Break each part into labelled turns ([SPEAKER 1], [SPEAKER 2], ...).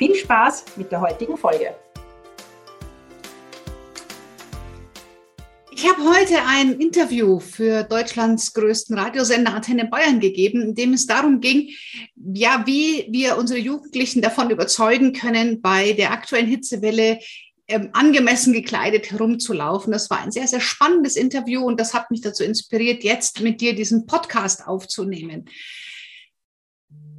[SPEAKER 1] Viel Spaß mit der heutigen Folge.
[SPEAKER 2] Ich habe heute ein Interview für Deutschlands größten Radiosender Antenne Bayern gegeben, in dem es darum ging, ja, wie wir unsere Jugendlichen davon überzeugen können, bei der aktuellen Hitzewelle ähm, angemessen gekleidet herumzulaufen. Das war ein sehr, sehr spannendes Interview und das hat mich dazu inspiriert, jetzt mit dir diesen Podcast aufzunehmen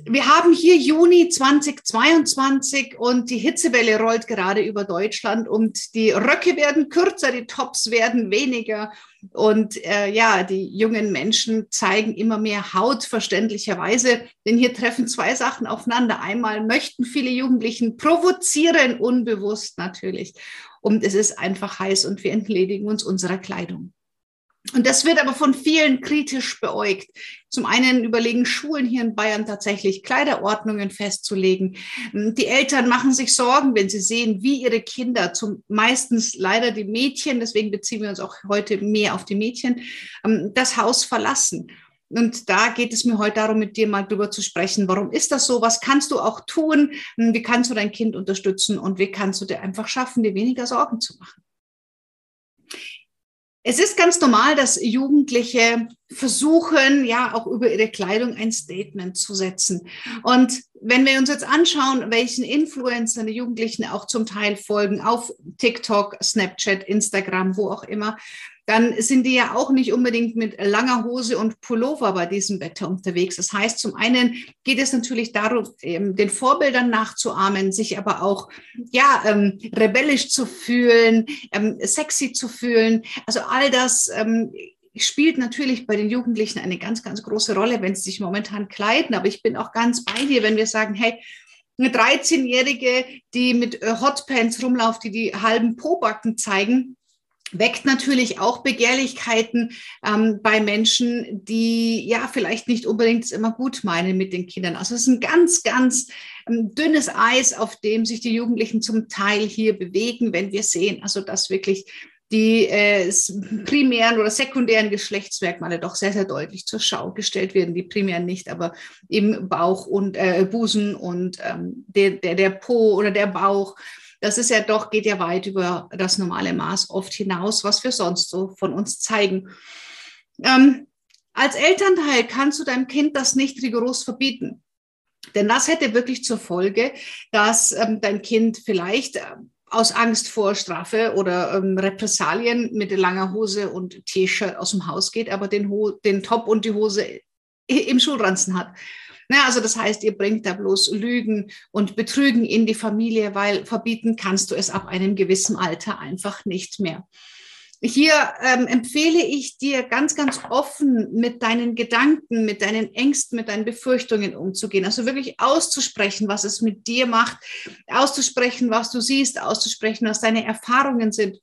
[SPEAKER 2] wir haben hier Juni 2022 und die Hitzewelle rollt gerade über Deutschland und die Röcke werden kürzer, die Tops werden weniger und äh, ja, die jungen Menschen zeigen immer mehr Haut, verständlicherweise, denn hier treffen zwei Sachen aufeinander. Einmal möchten viele Jugendlichen provozieren, unbewusst natürlich, und es ist einfach heiß und wir entledigen uns unserer Kleidung. Und das wird aber von vielen kritisch beäugt. Zum einen überlegen Schulen hier in Bayern tatsächlich Kleiderordnungen festzulegen. Die Eltern machen sich Sorgen, wenn sie sehen, wie ihre Kinder, zum meistens leider die Mädchen, deswegen beziehen wir uns auch heute mehr auf die Mädchen, ähm, das Haus verlassen. Und da geht es mir heute darum, mit dir mal drüber zu sprechen. Warum ist das so? Was kannst du auch tun? Wie kannst du dein Kind unterstützen? Und wie kannst du dir einfach schaffen, dir weniger Sorgen zu machen? Es ist ganz normal, dass Jugendliche versuchen, ja, auch über ihre Kleidung ein Statement zu setzen. Und wenn wir uns jetzt anschauen, welchen Influencern die Jugendlichen auch zum Teil folgen, auf TikTok, Snapchat, Instagram, wo auch immer, dann sind die ja auch nicht unbedingt mit langer Hose und Pullover bei diesem Wetter unterwegs. Das heißt, zum einen geht es natürlich darum, ähm, den Vorbildern nachzuahmen, sich aber auch ja ähm, rebellisch zu fühlen, ähm, sexy zu fühlen. Also all das ähm, spielt natürlich bei den Jugendlichen eine ganz, ganz große Rolle, wenn sie sich momentan kleiden. Aber ich bin auch ganz bei dir, wenn wir sagen, hey, eine 13-Jährige, die mit äh, Hotpants rumläuft, die die halben Pobacken zeigen, weckt natürlich auch Begehrlichkeiten ähm, bei Menschen, die ja vielleicht nicht unbedingt es immer gut meinen mit den Kindern. Also es ist ein ganz, ganz ähm, dünnes Eis, auf dem sich die Jugendlichen zum Teil hier bewegen, wenn wir sehen, also dass wirklich die äh, primären oder sekundären Geschlechtsmerkmale doch sehr, sehr deutlich zur Schau gestellt werden. Die primären nicht, aber eben Bauch und äh, Busen und ähm, der, der, der Po oder der Bauch das ist ja doch, geht ja weit über das normale Maß oft hinaus, was wir sonst so von uns zeigen. Ähm, als Elternteil kannst du deinem Kind das nicht rigoros verbieten. Denn das hätte wirklich zur Folge, dass ähm, dein Kind vielleicht äh, aus Angst vor Strafe oder ähm, Repressalien mit langer Hose und T-Shirt aus dem Haus geht, aber den, Ho den Top und die Hose im Schulranzen hat. Na, also das heißt, ihr bringt da bloß Lügen und Betrügen in die Familie, weil verbieten kannst du es ab einem gewissen Alter einfach nicht mehr. Hier ähm, empfehle ich dir ganz, ganz offen mit deinen Gedanken, mit deinen Ängsten, mit deinen Befürchtungen umzugehen. Also wirklich auszusprechen, was es mit dir macht, auszusprechen, was du siehst, auszusprechen, was deine Erfahrungen sind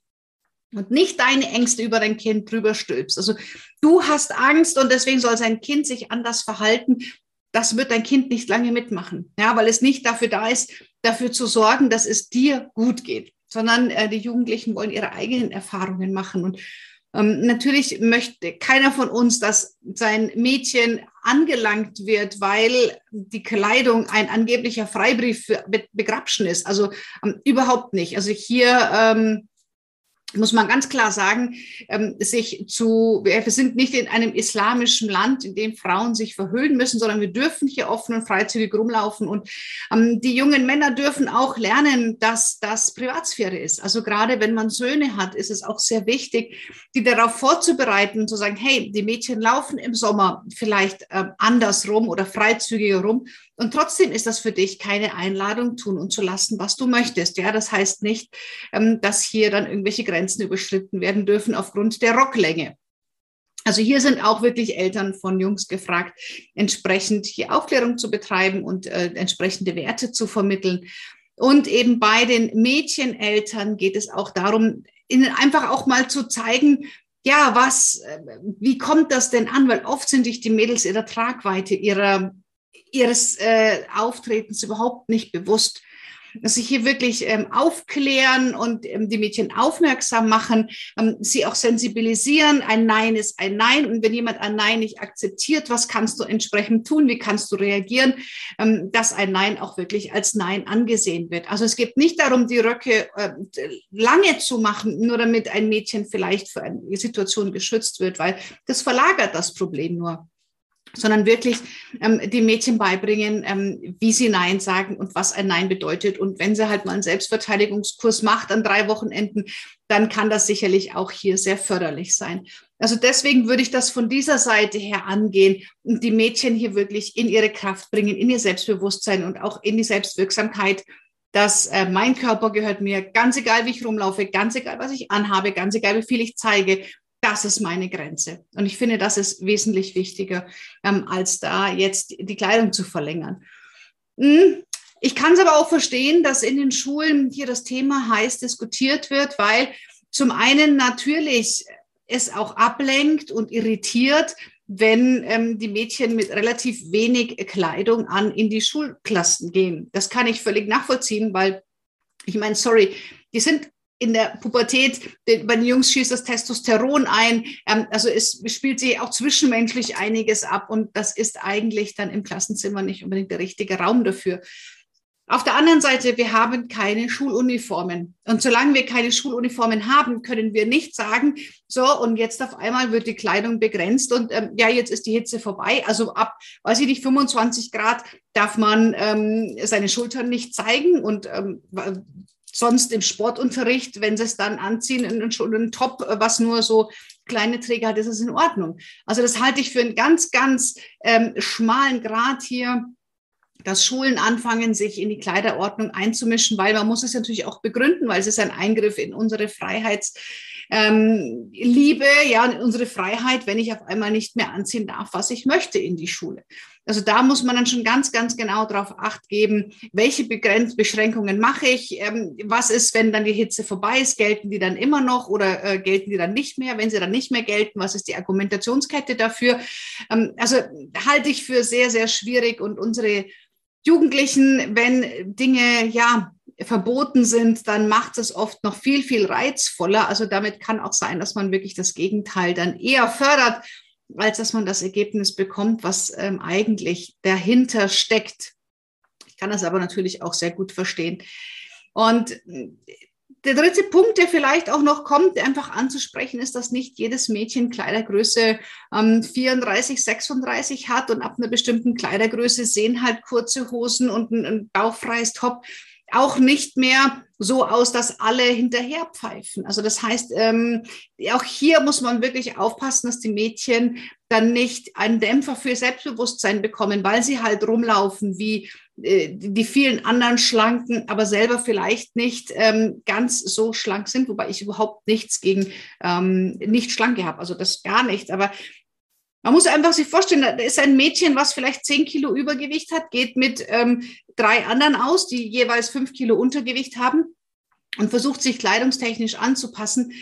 [SPEAKER 2] und nicht deine Ängste über dein Kind drüber stülpst. Also du hast Angst und deswegen soll sein Kind sich anders verhalten das wird dein Kind nicht lange mitmachen, ja, weil es nicht dafür da ist, dafür zu sorgen, dass es dir gut geht, sondern äh, die Jugendlichen wollen ihre eigenen Erfahrungen machen. Und ähm, natürlich möchte keiner von uns, dass sein Mädchen angelangt wird, weil die Kleidung ein angeblicher Freibrief für Begrapschen ist. Also ähm, überhaupt nicht. Also hier ähm, muss man ganz klar sagen, ähm, sich zu, wir sind nicht in einem islamischen Land, in dem Frauen sich verhüllen müssen, sondern wir dürfen hier offen und freizügig rumlaufen. Und ähm, die jungen Männer dürfen auch lernen, dass das Privatsphäre ist. Also gerade wenn man Söhne hat, ist es auch sehr wichtig, die darauf vorzubereiten, zu sagen, hey, die Mädchen laufen im Sommer vielleicht äh, andersrum oder freizügiger rum. Und trotzdem ist das für dich keine Einladung, tun und zu lassen, was du möchtest. Ja, das heißt nicht, ähm, dass hier dann irgendwelche Grenzen überschritten werden dürfen aufgrund der Rocklänge. Also hier sind auch wirklich Eltern von Jungs gefragt, entsprechend hier Aufklärung zu betreiben und äh, entsprechende Werte zu vermitteln. Und eben bei den Mädcheneltern geht es auch darum, ihnen einfach auch mal zu zeigen, ja, was, äh, wie kommt das denn an? Weil oft sind sich die Mädels ihrer Tragweite, ihrer, ihres äh, Auftretens überhaupt nicht bewusst dass sie hier wirklich ähm, aufklären und ähm, die Mädchen aufmerksam machen, ähm, sie auch sensibilisieren. Ein Nein ist ein Nein. Und wenn jemand ein Nein nicht akzeptiert, was kannst du entsprechend tun? Wie kannst du reagieren, ähm, dass ein Nein auch wirklich als Nein angesehen wird? Also es geht nicht darum, die Röcke äh, lange zu machen, nur damit ein Mädchen vielleicht für eine Situation geschützt wird, weil das verlagert das Problem nur sondern wirklich ähm, die Mädchen beibringen, ähm, wie sie Nein sagen und was ein Nein bedeutet. Und wenn sie halt mal einen Selbstverteidigungskurs macht an drei Wochenenden, dann kann das sicherlich auch hier sehr förderlich sein. Also deswegen würde ich das von dieser Seite her angehen und die Mädchen hier wirklich in ihre Kraft bringen, in ihr Selbstbewusstsein und auch in die Selbstwirksamkeit, dass äh, mein Körper gehört mir, ganz egal wie ich rumlaufe, ganz egal was ich anhabe, ganz egal wie viel ich zeige das ist meine Grenze. Und ich finde, das ist wesentlich wichtiger, ähm, als da jetzt die Kleidung zu verlängern. Hm. Ich kann es aber auch verstehen, dass in den Schulen hier das Thema heiß diskutiert wird, weil zum einen natürlich es auch ablenkt und irritiert, wenn ähm, die Mädchen mit relativ wenig Kleidung an in die Schulklassen gehen. Das kann ich völlig nachvollziehen, weil ich meine, sorry, die sind in der Pubertät, bei den Jungs schießt das Testosteron ein. Ähm, also es spielt sich auch zwischenmenschlich einiges ab und das ist eigentlich dann im Klassenzimmer nicht unbedingt der richtige Raum dafür. Auf der anderen Seite, wir haben keine Schuluniformen. Und solange wir keine Schuluniformen haben, können wir nicht sagen, so, und jetzt auf einmal wird die Kleidung begrenzt und ähm, ja, jetzt ist die Hitze vorbei. Also ab, weiß ich nicht, 25 Grad darf man ähm, seine Schultern nicht zeigen und ähm, sonst im Sportunterricht, wenn sie es dann anziehen, in einen Top, was nur so kleine Träger hat, ist es in Ordnung. Also das halte ich für einen ganz, ganz ähm, schmalen Grad hier dass Schulen anfangen, sich in die Kleiderordnung einzumischen, weil man muss es natürlich auch begründen, weil es ist ein Eingriff in unsere Freiheitsliebe, ähm, ja, in unsere Freiheit, wenn ich auf einmal nicht mehr anziehen darf, was ich möchte in die Schule. Also da muss man dann schon ganz, ganz genau darauf acht geben, welche Begrenz Beschränkungen mache ich, ähm, was ist, wenn dann die Hitze vorbei ist, gelten die dann immer noch oder äh, gelten die dann nicht mehr? Wenn sie dann nicht mehr gelten, was ist die Argumentationskette dafür? Ähm, also halte ich für sehr, sehr schwierig und unsere Jugendlichen, wenn Dinge ja verboten sind, dann macht es oft noch viel, viel reizvoller. Also damit kann auch sein, dass man wirklich das Gegenteil dann eher fördert als dass man das Ergebnis bekommt, was ähm, eigentlich dahinter steckt. Ich kann das aber natürlich auch sehr gut verstehen. Und äh, der dritte Punkt, der vielleicht auch noch kommt, einfach anzusprechen, ist, dass nicht jedes Mädchen Kleidergröße ähm, 34, 36 hat und ab einer bestimmten Kleidergröße sehen halt kurze Hosen und ein, ein bauchfreies Top auch nicht mehr so aus, dass alle hinterher pfeifen. Also das heißt, ähm, auch hier muss man wirklich aufpassen, dass die Mädchen dann nicht einen Dämpfer für Selbstbewusstsein bekommen, weil sie halt rumlaufen wie äh, die vielen anderen Schlanken, aber selber vielleicht nicht ähm, ganz so schlank sind, wobei ich überhaupt nichts gegen ähm, nicht schlanke habe, also das gar nicht. Aber man muss einfach sich vorstellen, da ist ein Mädchen, was vielleicht zehn Kilo Übergewicht hat, geht mit ähm, drei anderen aus, die jeweils fünf Kilo Untergewicht haben und versucht sich kleidungstechnisch anzupassen.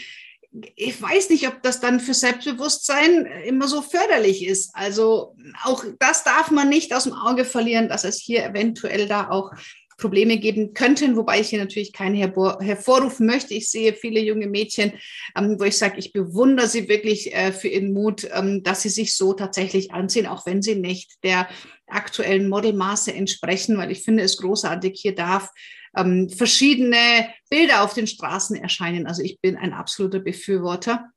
[SPEAKER 2] Ich weiß nicht, ob das dann für Selbstbewusstsein immer so förderlich ist. Also auch das darf man nicht aus dem Auge verlieren, dass es hier eventuell da auch Probleme geben könnten, wobei ich hier natürlich keinen hervorrufen möchte. Ich sehe viele junge Mädchen, ähm, wo ich sage, ich bewundere sie wirklich äh, für ihren Mut, ähm, dass sie sich so tatsächlich anziehen, auch wenn sie nicht der aktuellen Modelmaße entsprechen, weil ich finde es großartig, hier darf ähm, verschiedene Bilder auf den Straßen erscheinen. Also ich bin ein absoluter Befürworter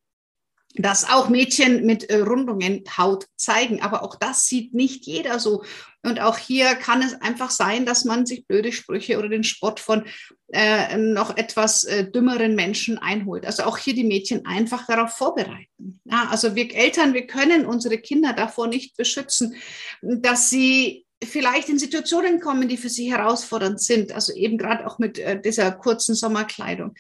[SPEAKER 2] dass auch Mädchen mit äh, Rundungen Haut zeigen. Aber auch das sieht nicht jeder so. Und auch hier kann es einfach sein, dass man sich blöde Sprüche oder den Spott von äh, noch etwas äh, dümmeren Menschen einholt. Also auch hier die Mädchen einfach darauf vorbereiten. Ja, also wir Eltern, wir können unsere Kinder davor nicht beschützen, dass sie vielleicht in Situationen kommen, die für sie herausfordernd sind. Also eben gerade auch mit äh, dieser kurzen Sommerkleidung.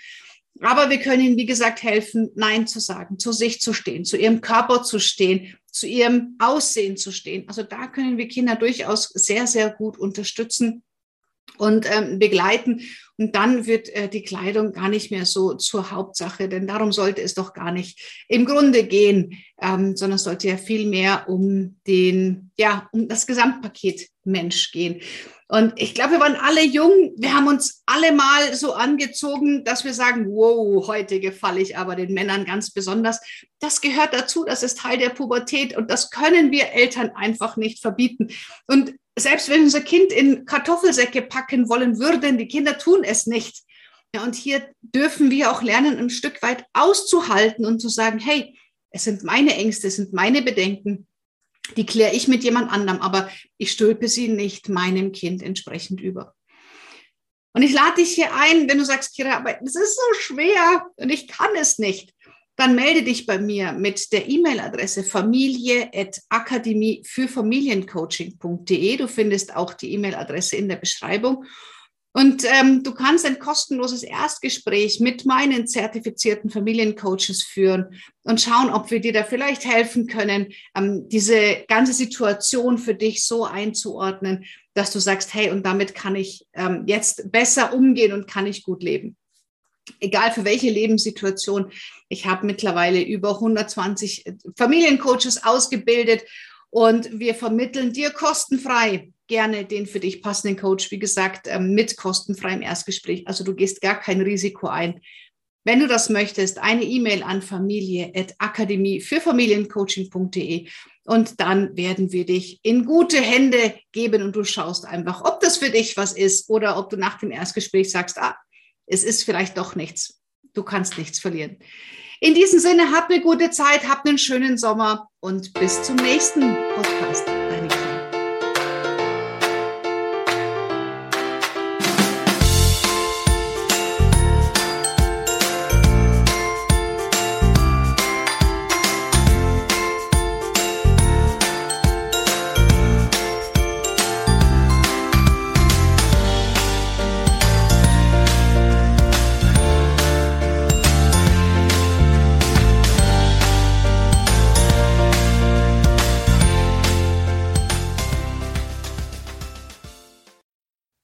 [SPEAKER 2] Aber wir können ihnen, wie gesagt, helfen, Nein zu sagen, zu sich zu stehen, zu ihrem Körper zu stehen, zu ihrem Aussehen zu stehen. Also da können wir Kinder durchaus sehr, sehr gut unterstützen. Und ähm, begleiten. Und dann wird äh, die Kleidung gar nicht mehr so zur Hauptsache, denn darum sollte es doch gar nicht im Grunde gehen, ähm, sondern es sollte ja viel mehr um den, ja, um das Gesamtpaket Mensch gehen. Und ich glaube, wir waren alle jung. Wir haben uns alle mal so angezogen, dass wir sagen, wow, heute gefalle ich aber den Männern ganz besonders. Das gehört dazu. Das ist Teil der Pubertät und das können wir Eltern einfach nicht verbieten. Und selbst wenn unser Kind in Kartoffelsäcke packen wollen würden, die Kinder tun es nicht. Ja, und hier dürfen wir auch lernen, ein Stück weit auszuhalten und zu sagen, hey, es sind meine Ängste, es sind meine Bedenken die kläre ich mit jemand anderem, aber ich stülpe sie nicht meinem Kind entsprechend über. Und ich lade dich hier ein, wenn du sagst, Kira, aber es ist so schwer und ich kann es nicht, dann melde dich bei mir mit der E-Mail-Adresse familie.akademie für Familiencoaching.de. Du findest auch die E-Mail-Adresse in der Beschreibung. Und ähm, du kannst ein kostenloses Erstgespräch mit meinen zertifizierten Familiencoaches führen und schauen, ob wir dir da vielleicht helfen können, ähm, diese ganze Situation für dich so einzuordnen, dass du sagst, hey, und damit kann ich ähm, jetzt besser umgehen und kann ich gut leben. Egal für welche Lebenssituation. Ich habe mittlerweile über 120 Familiencoaches ausgebildet und wir vermitteln dir kostenfrei gerne den für dich passenden Coach, wie gesagt, ähm, mit kostenfreiem Erstgespräch. Also du gehst gar kein Risiko ein. Wenn du das möchtest, eine E-Mail an familie.akademie für Familiencoaching.de und dann werden wir dich in gute Hände geben und du schaust einfach, ob das für dich was ist oder ob du nach dem Erstgespräch sagst, ah, es ist vielleicht doch nichts. Du kannst nichts verlieren. In diesem Sinne, habt eine gute Zeit, habt einen schönen Sommer und bis zum nächsten Podcast. Deine.